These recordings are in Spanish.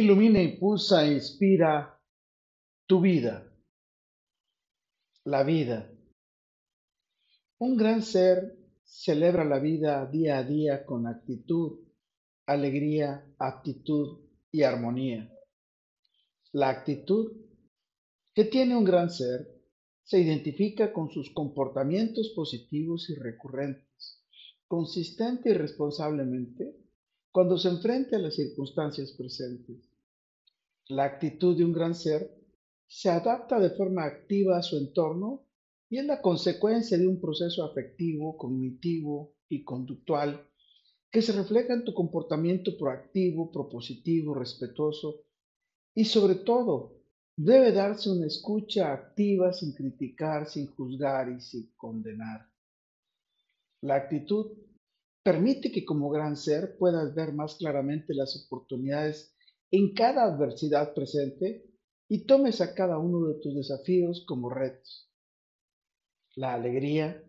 Ilumina, impulsa e inspira tu vida. La vida. Un gran ser celebra la vida día a día con actitud, alegría, aptitud y armonía. La actitud que tiene un gran ser se identifica con sus comportamientos positivos y recurrentes, consistente y responsablemente cuando se enfrenta a las circunstancias presentes. La actitud de un gran ser se adapta de forma activa a su entorno y es la consecuencia de un proceso afectivo, cognitivo y conductual que se refleja en tu comportamiento proactivo, propositivo, respetuoso y sobre todo debe darse una escucha activa sin criticar, sin juzgar y sin condenar. La actitud permite que como gran ser puedas ver más claramente las oportunidades en cada adversidad presente y tomes a cada uno de tus desafíos como retos. La alegría,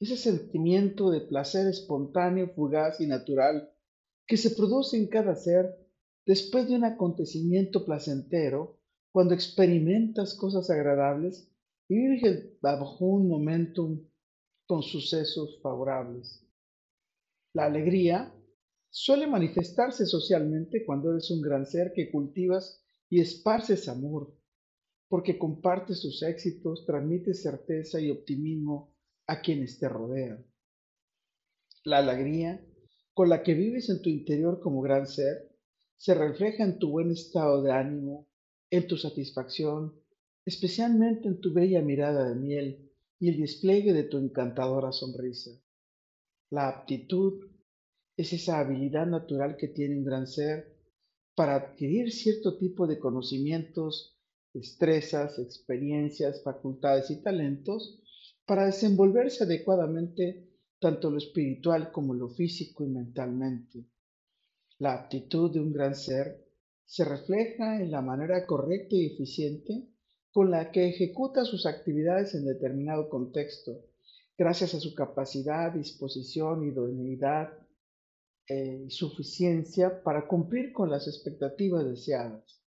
ese sentimiento de placer espontáneo, fugaz y natural que se produce en cada ser después de un acontecimiento placentero, cuando experimentas cosas agradables y vives bajo un momento con sucesos favorables. La alegría suele manifestarse socialmente cuando eres un gran ser que cultivas y esparces amor, porque compartes tus éxitos, transmites certeza y optimismo a quienes te rodean. La alegría con la que vives en tu interior como gran ser se refleja en tu buen estado de ánimo, en tu satisfacción, especialmente en tu bella mirada de miel y el despliegue de tu encantadora sonrisa. La aptitud es esa habilidad natural que tiene un gran ser para adquirir cierto tipo de conocimientos, destrezas, experiencias, facultades y talentos para desenvolverse adecuadamente tanto lo espiritual como lo físico y mentalmente. La aptitud de un gran ser se refleja en la manera correcta y eficiente con la que ejecuta sus actividades en determinado contexto, gracias a su capacidad, disposición, idoneidad, eh, suficiencia para cumplir con las expectativas deseadas.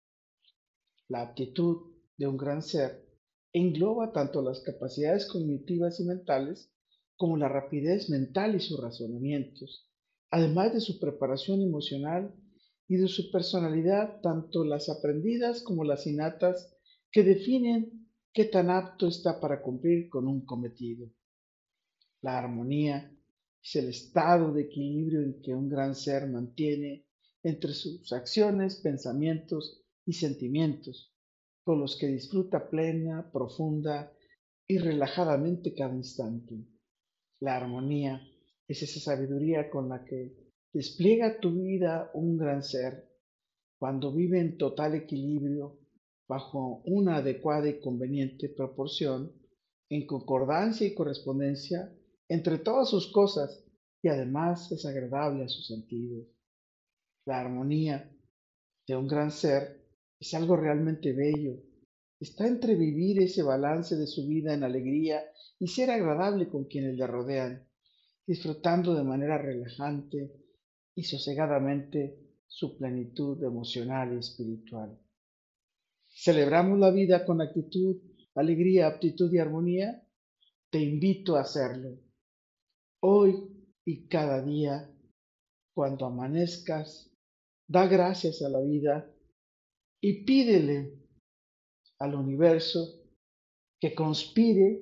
La aptitud de un gran ser engloba tanto las capacidades cognitivas y mentales como la rapidez mental y sus razonamientos, además de su preparación emocional y de su personalidad, tanto las aprendidas como las innatas, que definen qué tan apto está para cumplir con un cometido. La armonía es el estado de equilibrio en que un gran ser mantiene entre sus acciones, pensamientos y sentimientos, con los que disfruta plena, profunda y relajadamente cada instante. La armonía es esa sabiduría con la que despliega tu vida un gran ser cuando vive en total equilibrio bajo una adecuada y conveniente proporción, en concordancia y correspondencia entre todas sus cosas y además es agradable a sus sentidos. La armonía de un gran ser es algo realmente bello. Está entre vivir ese balance de su vida en alegría y ser agradable con quienes le rodean, disfrutando de manera relajante y sosegadamente su plenitud emocional y espiritual. ¿Celebramos la vida con actitud, alegría, aptitud y armonía? Te invito a hacerlo. Hoy y cada día, cuando amanezcas, da gracias a la vida y pídele al universo que conspire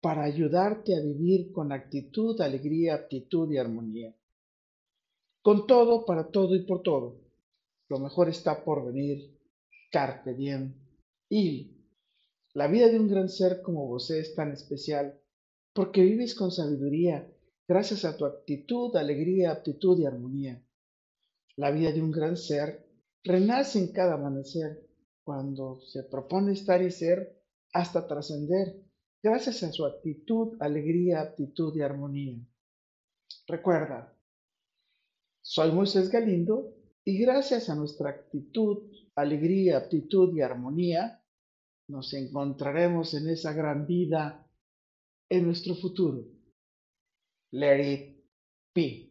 para ayudarte a vivir con actitud, alegría, aptitud y armonía. Con todo, para todo y por todo. Lo mejor está por venir. Carpe diem. Y la vida de un gran ser como vos es tan especial porque vives con sabiduría gracias a tu actitud, alegría, aptitud y armonía. La vida de un gran ser renace en cada amanecer cuando se propone estar y ser hasta trascender gracias a su actitud, alegría, aptitud y armonía. Recuerda, soy Moisés Galindo y gracias a nuestra actitud, alegría, aptitud y armonía, nos encontraremos en esa gran vida en nuestro futuro. let it be.